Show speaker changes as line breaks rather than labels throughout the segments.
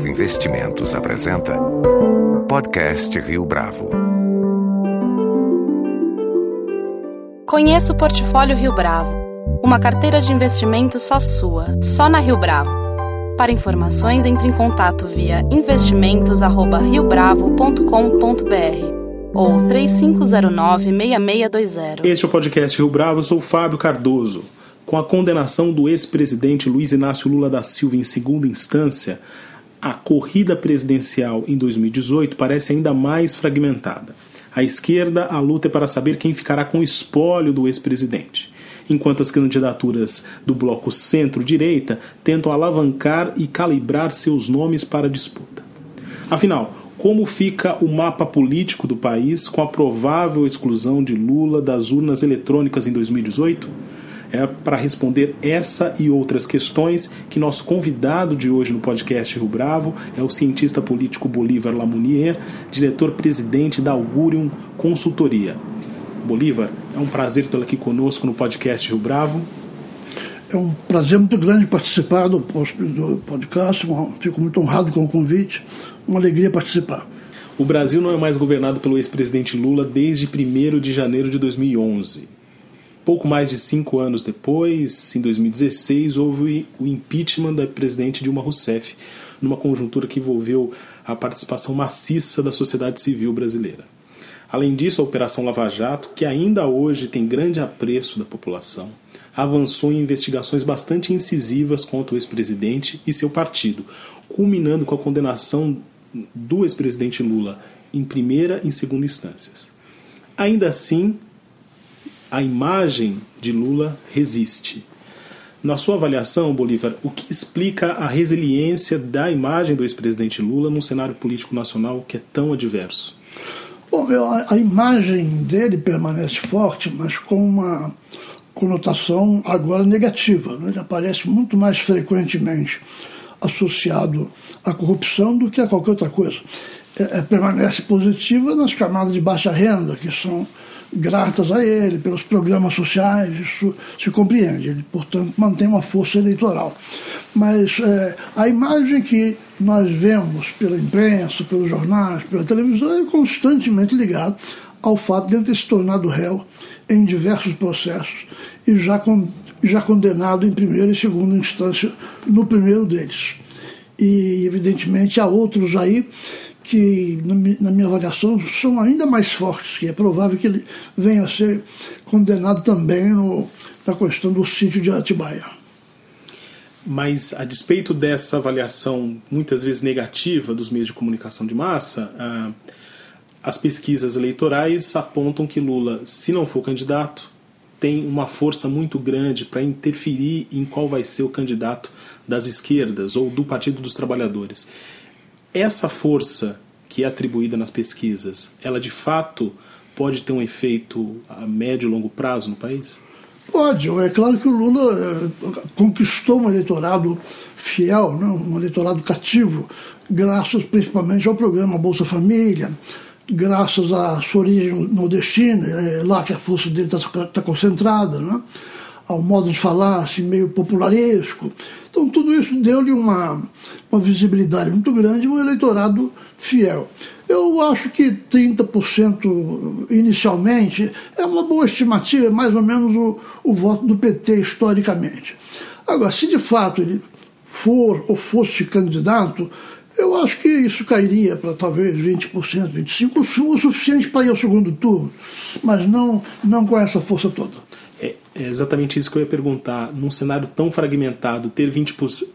Bravo Investimentos apresenta Podcast Rio Bravo.
Conheça o Portfólio Rio Bravo, uma carteira de investimentos só sua, só na Rio Bravo. Para informações, entre em contato via investimentos@riobravo.com.br ou 3509-6620.
Este é o podcast Rio Bravo, eu sou Fábio Cardoso. Com a condenação do ex-presidente Luiz Inácio Lula da Silva em segunda instância, a corrida presidencial em 2018 parece ainda mais fragmentada. À esquerda, a luta é para saber quem ficará com o espólio do ex-presidente, enquanto as candidaturas do bloco centro-direita tentam alavancar e calibrar seus nomes para a disputa. Afinal, como fica o mapa político do país com a provável exclusão de Lula das urnas eletrônicas em 2018? É para responder essa e outras questões que nosso convidado de hoje no podcast Rio Bravo é o cientista político Bolívar Lamounier, diretor-presidente da Augurium Consultoria. Bolívar, é um prazer tê-lo aqui conosco no podcast Rio Bravo.
É um prazer muito grande participar do podcast, fico muito honrado com o convite, uma alegria participar.
O Brasil não é mais governado pelo ex-presidente Lula desde 1 de janeiro de 2011. Pouco mais de cinco anos depois, em 2016, houve o impeachment da presidente Dilma Rousseff, numa conjuntura que envolveu a participação maciça da sociedade civil brasileira. Além disso, a Operação Lava Jato, que ainda hoje tem grande apreço da população, avançou em investigações bastante incisivas contra o ex-presidente e seu partido, culminando com a condenação do ex-presidente Lula em primeira e segunda instâncias. Ainda assim, a imagem de Lula resiste. Na sua avaliação, Bolívar, o que explica a resiliência da imagem do ex-presidente Lula num cenário político nacional que é tão adverso?
Bom, a, imagem dele permanece forte, mas com uma conotação agora negativa. Né? Ele aparece muito mais frequentemente associado à corrupção do que a qualquer outra coisa. É, é, permanece positiva nas camadas de baixa renda, que são gratas a ele, pelos programas sociais, isso se compreende. Ele, portanto, mantém uma força eleitoral. Mas é, a imagem que nós vemos pela imprensa, pelos jornais, pela televisão, é constantemente ligada ao fato de ele ter se tornado réu em diversos processos e já, com, já condenado em primeira e segunda instância no primeiro deles. E, evidentemente, há outros aí que, na minha avaliação, são ainda mais fortes, que é provável que ele venha a ser condenado também no, na questão do sítio de Atibaia.
Mas, a despeito dessa avaliação muitas vezes negativa dos meios de comunicação de massa, ah, as pesquisas eleitorais apontam que Lula, se não for candidato, tem uma força muito grande para interferir em qual vai ser o candidato das esquerdas ou do Partido dos Trabalhadores. Essa força que é atribuída nas pesquisas, ela de fato pode ter um efeito a médio e longo prazo no país?
Pode. É claro que o Lula eh, conquistou um eleitorado fiel, né? um eleitorado cativo, graças principalmente ao programa Bolsa Família, graças à sua origem nordestina, é lá que a força dele está tá concentrada, né? Ao modo de falar assim, meio popularesco. Então, tudo isso deu-lhe uma, uma visibilidade muito grande e um eleitorado fiel. Eu acho que 30% inicialmente é uma boa estimativa, é mais ou menos o, o voto do PT historicamente. Agora, se de fato ele for ou fosse candidato, eu acho que isso cairia para talvez 20%, 25%, o suficiente para ir ao segundo turno, mas não, não com essa força toda.
É, exatamente isso que eu ia perguntar. Num cenário tão fragmentado, ter 20%,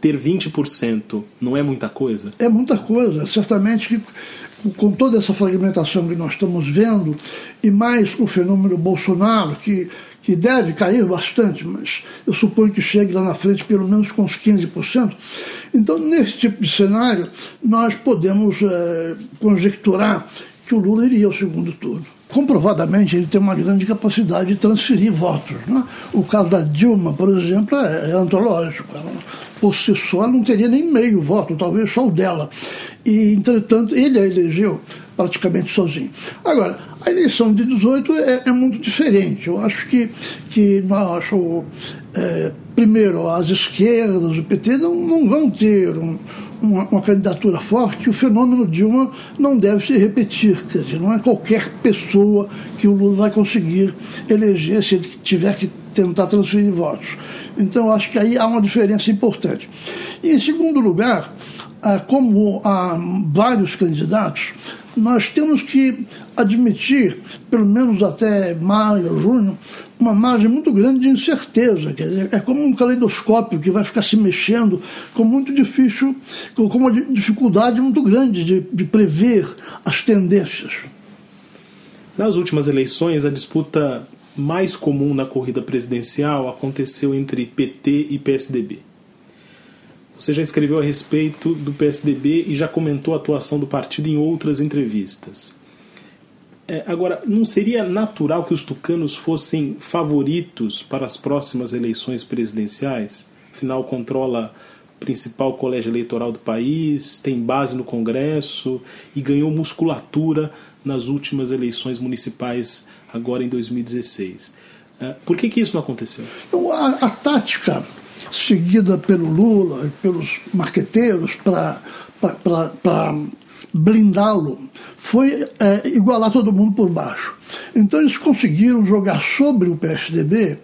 ter 20% não é muita coisa?
É muita coisa. Certamente que com toda essa fragmentação que nós estamos vendo, e mais o fenômeno Bolsonaro, que, que deve cair bastante, mas eu suponho que chegue lá na frente pelo menos com uns 15%. Então, nesse tipo de cenário, nós podemos é, conjecturar que o Lula iria ao segundo turno comprovadamente ele tem uma grande capacidade de transferir votos. Né? O caso da Dilma, por exemplo, é, é antológico. Ela, por si só, não teria nem meio voto, talvez só o dela. E, entretanto, ele a elegeu praticamente sozinho. Agora, a eleição de 18 é, é muito diferente. Eu acho que, que nós, é, primeiro, as esquerdas, o PT, não, não vão ter um, uma, uma, candidatura forte, o fenômeno Dilma não deve se repetir. Quer dizer, não é qualquer pessoa que o Lula vai conseguir eleger se ele tiver que tentar transferir votos. Então, acho que aí há uma diferença importante. E, em segundo lugar, ah, como há vários candidatos, nós temos que admitir, pelo menos até maio, junho, uma margem muito grande de incerteza. Quer dizer, é como um caleidoscópio que vai ficar se mexendo com muito difícil, com uma dificuldade muito grande de, de prever as tendências.
Nas últimas eleições, a disputa mais comum na corrida presidencial aconteceu entre PT e PSDB. Você já escreveu a respeito do PSDB e já comentou a atuação do partido em outras entrevistas. É, agora, não seria natural que os tucanos fossem favoritos para as próximas eleições presidenciais? Afinal, controla o principal colégio eleitoral do país, tem base no Congresso e ganhou musculatura nas últimas eleições municipais, agora em 2016. É, por que, que isso não aconteceu?
Então, a, a tática seguida pelo Lula e pelos marqueteiros para blindá-lo foi é, igualar todo mundo por baixo. Então eles conseguiram jogar sobre o PSDB,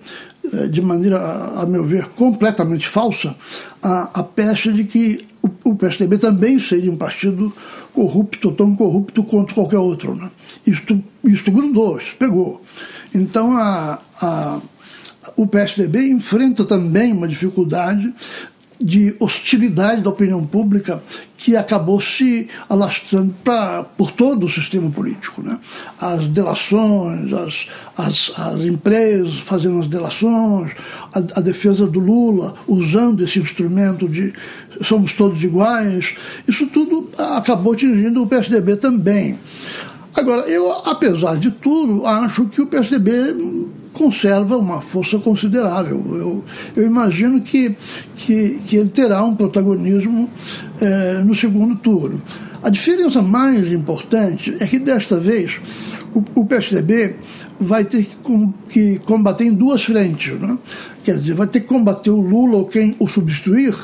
é, de maneira, a meu ver, completamente falsa, a, a peça de que o, o PSDB também seria um partido corrupto, tão corrupto quanto qualquer outro. Né? Isto, isto grudou, isso pegou. Então a, a o PSDB enfrenta também uma dificuldade de hostilidade da opinião pública que acabou se alastrando pra, por todo o sistema político. Né? As delações, as, as, as empresas fazendo as delações, a, a, defesa do Lula usando esse instrumento de somos todos iguais, isso tudo acabou atingindo o PSDB também. Agora, eu, apesar de tudo, acho que o PSDB conserva uma força considerável. Eu, eu imagino que, que, que, ele terá um protagonismo é, no segundo turno. A diferença mais importante é que desta vez o, o PSDB vai ter que, com, que, combater em duas frentes. Né? Quer dizer, vai ter que combater o Lula ou quem o substituir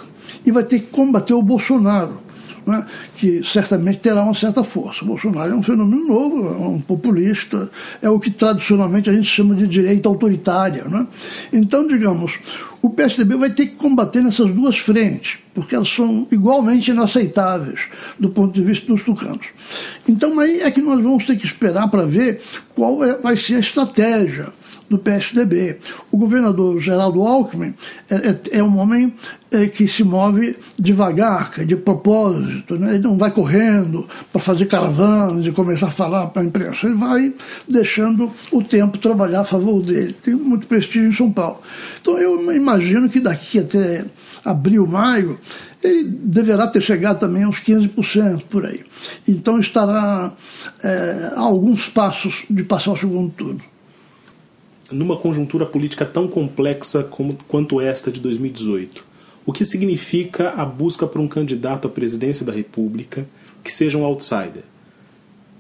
e vai ter que combater o Bolsonaro né, que certamente terá uma certa força. O Bolsonaro é um fenômeno novo, é um populista, é o que tradicionalmente a gente chama de direita autoritária. Né? Então, digamos, o PSDB vai ter que combater nessas duas frentes, porque elas são igualmente inaceitáveis do ponto de vista dos tucanos. Então, aí é que nós vamos ter que esperar para ver qual é, vai ser a estratégia do PSDB. O governador Geraldo Alckmin é, é, é um homem é, que se move devagar, de propósito, né? ele não vai correndo para fazer caravanas e começar a falar para a imprensa, ele vai deixando o tempo trabalhar a favor dele. Tem muito prestígio em São Paulo. Então eu imagino que daqui até abril, maio, ele deverá ter chegado também aos 15% por aí. Então estará é, a alguns passos de passar o segundo turno
numa conjuntura política tão complexa como, quanto esta de 2018? O que significa a busca por um candidato à presidência da República que seja um outsider?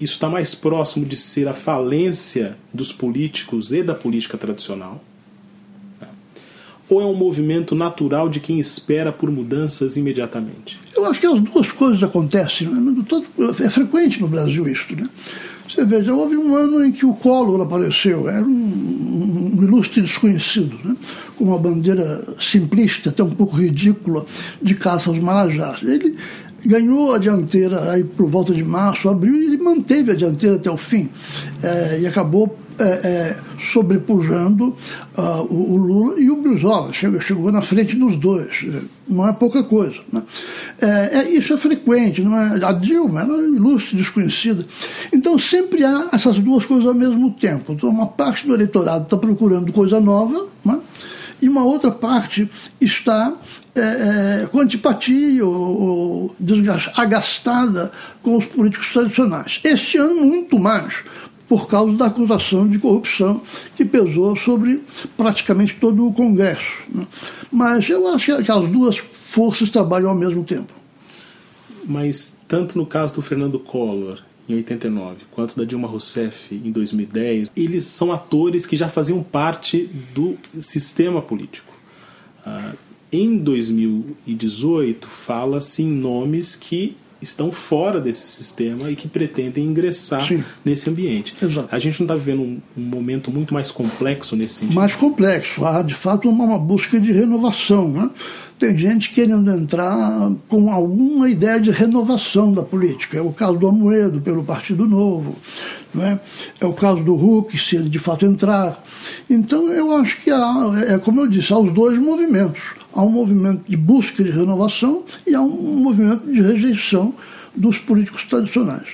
Isso está mais próximo de ser a falência dos políticos e da política tradicional? Ou é um movimento natural de quem espera por mudanças imediatamente?
Eu acho que as duas coisas acontecem. Né? É frequente no Brasil isso. Né? Você veja, houve um ano em que o Collor apareceu, era um, um ilustre desconhecido, né? com uma bandeira simplista, até um pouco ridícula, de caça aos marajás. Ele ganhou a dianteira aí por volta de março, abril, e manteve a dianteira até o fim. É, e acabou é, é, sobrepujando uh, o, o, Lula e o Brizola. Chegou, chegou na frente dos dois. Não é pouca coisa. Né? É, é, isso é frequente. Não é? A Dilma era ilustre, desconhecida. Então sempre há essas duas coisas ao mesmo tempo. Então uma parte do eleitorado está procurando coisa nova, né? e uma outra parte está é, é, com antipatia ou, ou agastada com os políticos tradicionais. Este ano, muito mais, por causa da acusação de corrupção que pesou sobre praticamente todo o Congresso. Né? Mas eu acho que as duas forças trabalham ao mesmo tempo.
Mas tanto no caso do Fernando Collor em 89, quanto da Dilma Rousseff em 2010, eles são atores que já faziam parte do sistema político. Ah, em 2018 fala-se em nomes que estão fora desse sistema e que pretendem ingressar
Sim.
nesse ambiente.
Exato.
A gente não está vivendo um, um, momento muito mais complexo nesse sentido?
Mais complexo. Há, de fato, uma, uma busca de renovação. Né? Tem gente querendo entrar com alguma ideia de renovação da política. É o caso do Amoedo, pelo Partido Novo. Não é? é o caso do Huck, se ele de fato entrar. Então, eu acho que há, é como eu disse, há os dois movimentos há um movimento de busca de renovação e há um movimento de rejeição dos políticos tradicionais.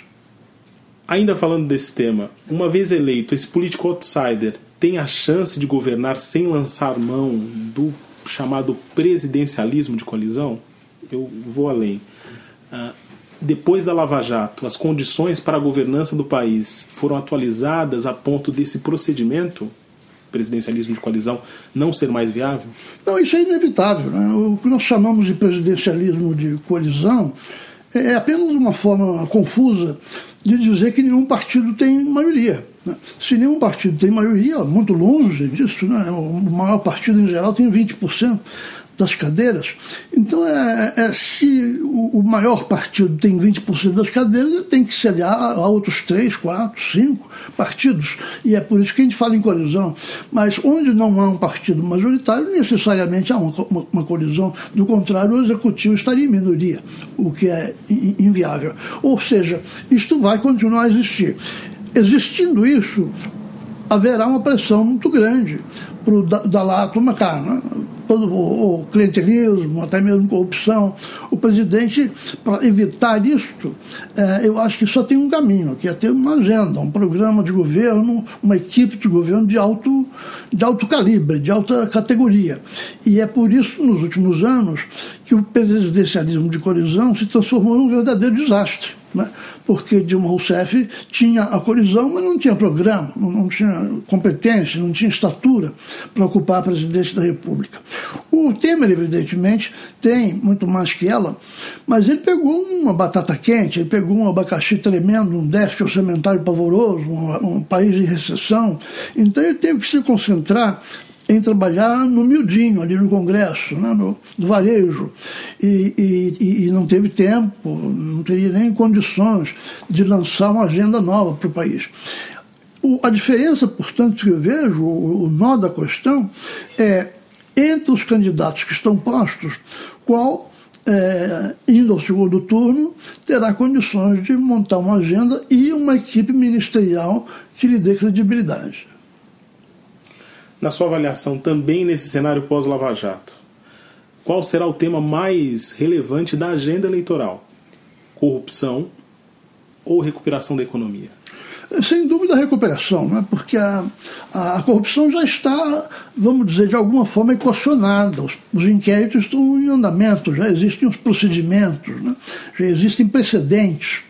Ainda falando desse tema, uma vez eleito, esse político outsider tem a chance de governar sem lançar mão do chamado presidencialismo de colisão? Eu vou além. Uh, depois da Lava Jato, as condições para a governança do país foram atualizadas a ponto desse procedimento presidencialismo de coalizão não ser mais viável?
Não, isso é inevitável. Né? O que nós chamamos de presidencialismo de coalizão é apenas uma forma confusa de dizer que nenhum partido tem maioria. Né? Se nenhum partido tem maioria, muito longe disso, né? o maior partido em geral tem 20% das cadeiras. Então, é, é se o, o, maior partido tem 20% das cadeiras, ele tem que se aliar a outros 3, 4, 5 partidos. E é por isso que a gente fala em colisão. Mas onde não há um partido majoritário, necessariamente há uma, uma, uma colisão. Do contrário, o executivo estaria em minoria, o que é inviável. Ou seja, isto vai continuar a existir. Existindo isso, haverá uma pressão muito grande para o Dalato Macar, né? Todo o clientelismo, até mesmo corrupção. O presidente, para evitar isto, é, eu acho que só tem um caminho, que é ter uma agenda, um programa de governo, uma equipe de governo de alto, de alto calibre, de alta categoria. E é por isso, nos últimos anos, que o presidencialismo de colisão se transformou num verdadeiro desastre né? porque Dilma Rousseff tinha a colisão, mas não tinha programa, não tinha competência, não tinha estatura para ocupar a presidência da República. O Temer, evidentemente, tem muito mais que ela, mas ele pegou uma batata quente, ele pegou um abacaxi tremendo, um déficit orçamentário pavoroso, um, um país em recessão, então ele teve que se concentrar em trabalhar no miudinho, ali no Congresso, né, no, no varejo, e, e, e, não teve tempo, não teria nem condições de lançar uma agenda nova para o país. A diferença, portanto, que eu vejo, o, o nó da questão, é entre os candidatos que estão postos, qual é, indo ao segundo turno, terá condições de montar uma agenda e uma equipe ministerial que lhe dê credibilidade
na sua avaliação, também nesse cenário pós-Lava Jato, qual será o tema mais relevante da agenda eleitoral? Corrupção ou recuperação da economia?
Sem dúvida a recuperação, né? porque a, a, corrupção já está, vamos dizer, de alguma forma equacionada. Os, os inquéritos estão em andamento, já existem os procedimentos, né? já existem precedentes.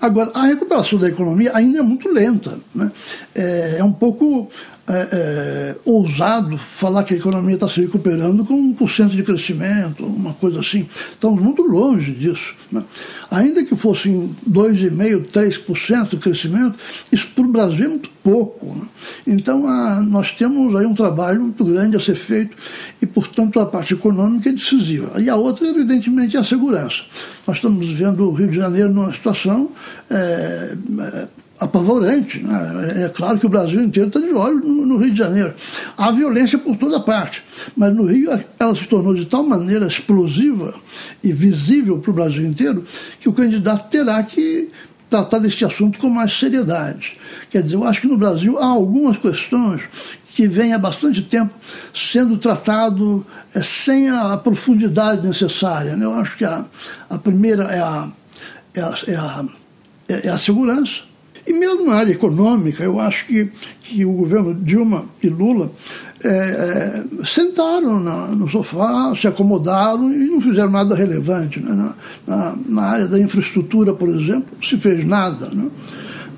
Agora, a recuperação da economia ainda é muito lenta. Né? É, é um pouco é, é, ousado falar que a economia está se recuperando com 1% de crescimento, uma coisa assim. Estamos muito longe disso. Né? Ainda que fossem 2,5%, 3% de crescimento, isso para o Brasil é muito pouco. Né? Então, a, nós temos aí um trabalho muito grande a ser feito e, portanto, a parte econômica é decisiva. E a outra, evidentemente, é a segurança. Nós estamos vendo o Rio de Janeiro numa situação é, é apavorante. Né? É claro que o Brasil inteiro está de olho no, Rio de Janeiro. Há violência por toda parte, mas no Rio ela se tornou de tal maneira explosiva e visível para o Brasil inteiro que o candidato terá que tratar deste assunto com mais seriedade. Quer dizer, eu acho que no Brasil há algumas questões que vêm há bastante tempo sendo tratado é, sem a profundidade necessária. Né? Eu acho que a, a primeira é a, é a, é a, é a segurança, e mesmo na área econômica, eu acho que, que o governo Dilma e Lula é, é, sentaram na, no sofá, se acomodaram e não fizeram nada relevante. Né? Na, na, na, área da infraestrutura, por exemplo, não se fez nada. Né?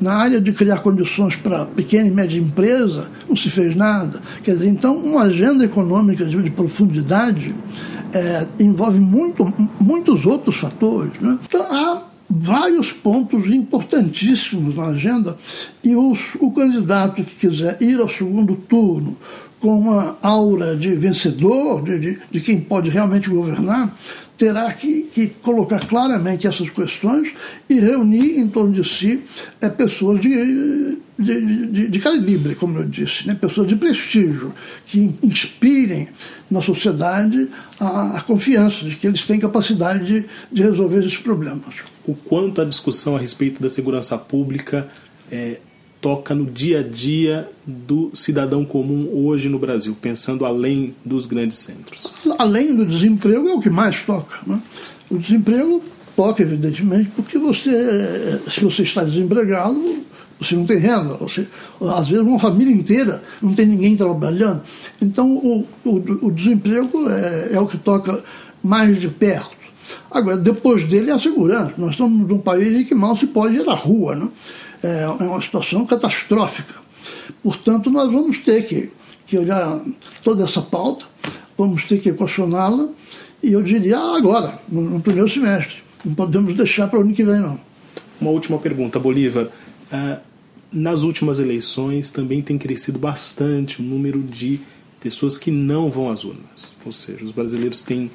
Na área de criar condições para pequena e média empresa, não se fez nada. Quer dizer, então, uma agenda econômica de, de profundidade é, envolve muito, muitos outros fatores. Né? Então, há vários pontos importantíssimos na agenda e os, o candidato que quiser ir ao segundo turno com uma aura de vencedor, de, de, de quem pode realmente governar, terá que, que, colocar claramente essas questões e reunir em torno de si é, pessoas de, de, de, de, calibre, como eu disse, né? pessoas de prestígio, que inspirem na sociedade a, a confiança de que eles têm capacidade de, de, resolver esses problemas.
O quanto a discussão a respeito da segurança pública é, toca no dia a dia do cidadão comum hoje no Brasil, pensando além dos grandes centros?
Além do desemprego, é o que mais toca. Né? O desemprego toca, evidentemente, porque você, se você está desempregado, você não tem renda. Você, às vezes, uma família inteira não tem ninguém trabalhando. Então, o, o, o desemprego é, é o que toca mais de perto. Agora, depois dele é a segurança. Nós estamos num país em que mal se pode ir à rua. Né? É, é uma situação catastrófica. Portanto, nós vamos ter que, que olhar toda essa pauta, vamos ter que equacioná-la, e eu diria ah, agora, no, no, primeiro semestre. Não podemos deixar para o ano que vem, não.
Uma última pergunta, Bolívar. Uh, nas últimas eleições também tem crescido bastante o número de pessoas que não vão às urnas. Ou seja, os brasileiros têm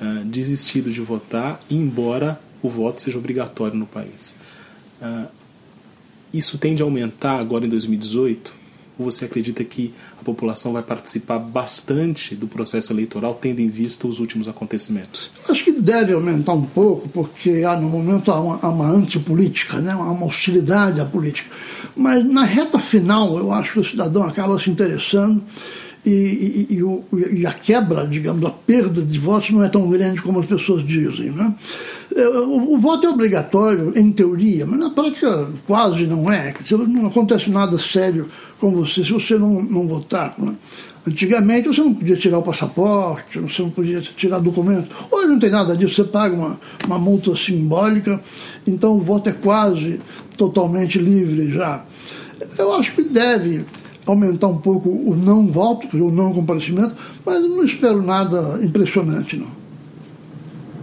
uh, desistido de votar, embora o voto seja obrigatório no país. Uh, isso tende a aumentar agora em 2018? Ou você acredita que a população vai participar bastante do processo eleitoral, tendo em vista os últimos acontecimentos?
Acho que deve aumentar um pouco, porque há, no momento há uma, há uma antipolítica, né? há uma hostilidade à política. Mas na reta final, eu acho que o cidadão acaba se interessando e, e, e, e, a quebra, digamos, a perda de votos não é tão grande como as pessoas dizem. Né? É, o, o, voto é obrigatório, em teoria, mas na prática quase não é. Não acontece nada sério com você se você não, não votar. Né? Antigamente você não podia tirar o passaporte, você não podia tirar documento. Hoje não tem nada disso, você paga uma, uma multa simbólica, então o voto é quase totalmente livre já. Eu acho que deve aumentar um pouco o não voto, o não comparecimento, mas não espero nada impressionante, não.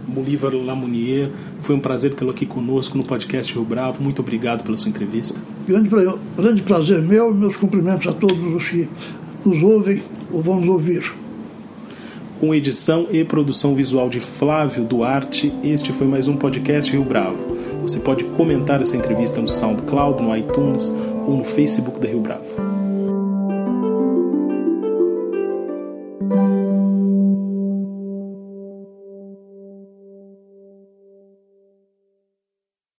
Bolívar Lamounier, foi um prazer tê-lo aqui conosco no podcast Rio Bravo. Muito obrigado pela sua entrevista.
Grande, grande prazer meu e meus cumprimentos a todos os que nos ouvem ou vão nos ouvir.
Com edição e produção visual de Flávio Duarte, este foi mais um podcast Rio Bravo. Você pode comentar essa entrevista no SoundCloud, no iTunes ou no Facebook da Rio Bravo.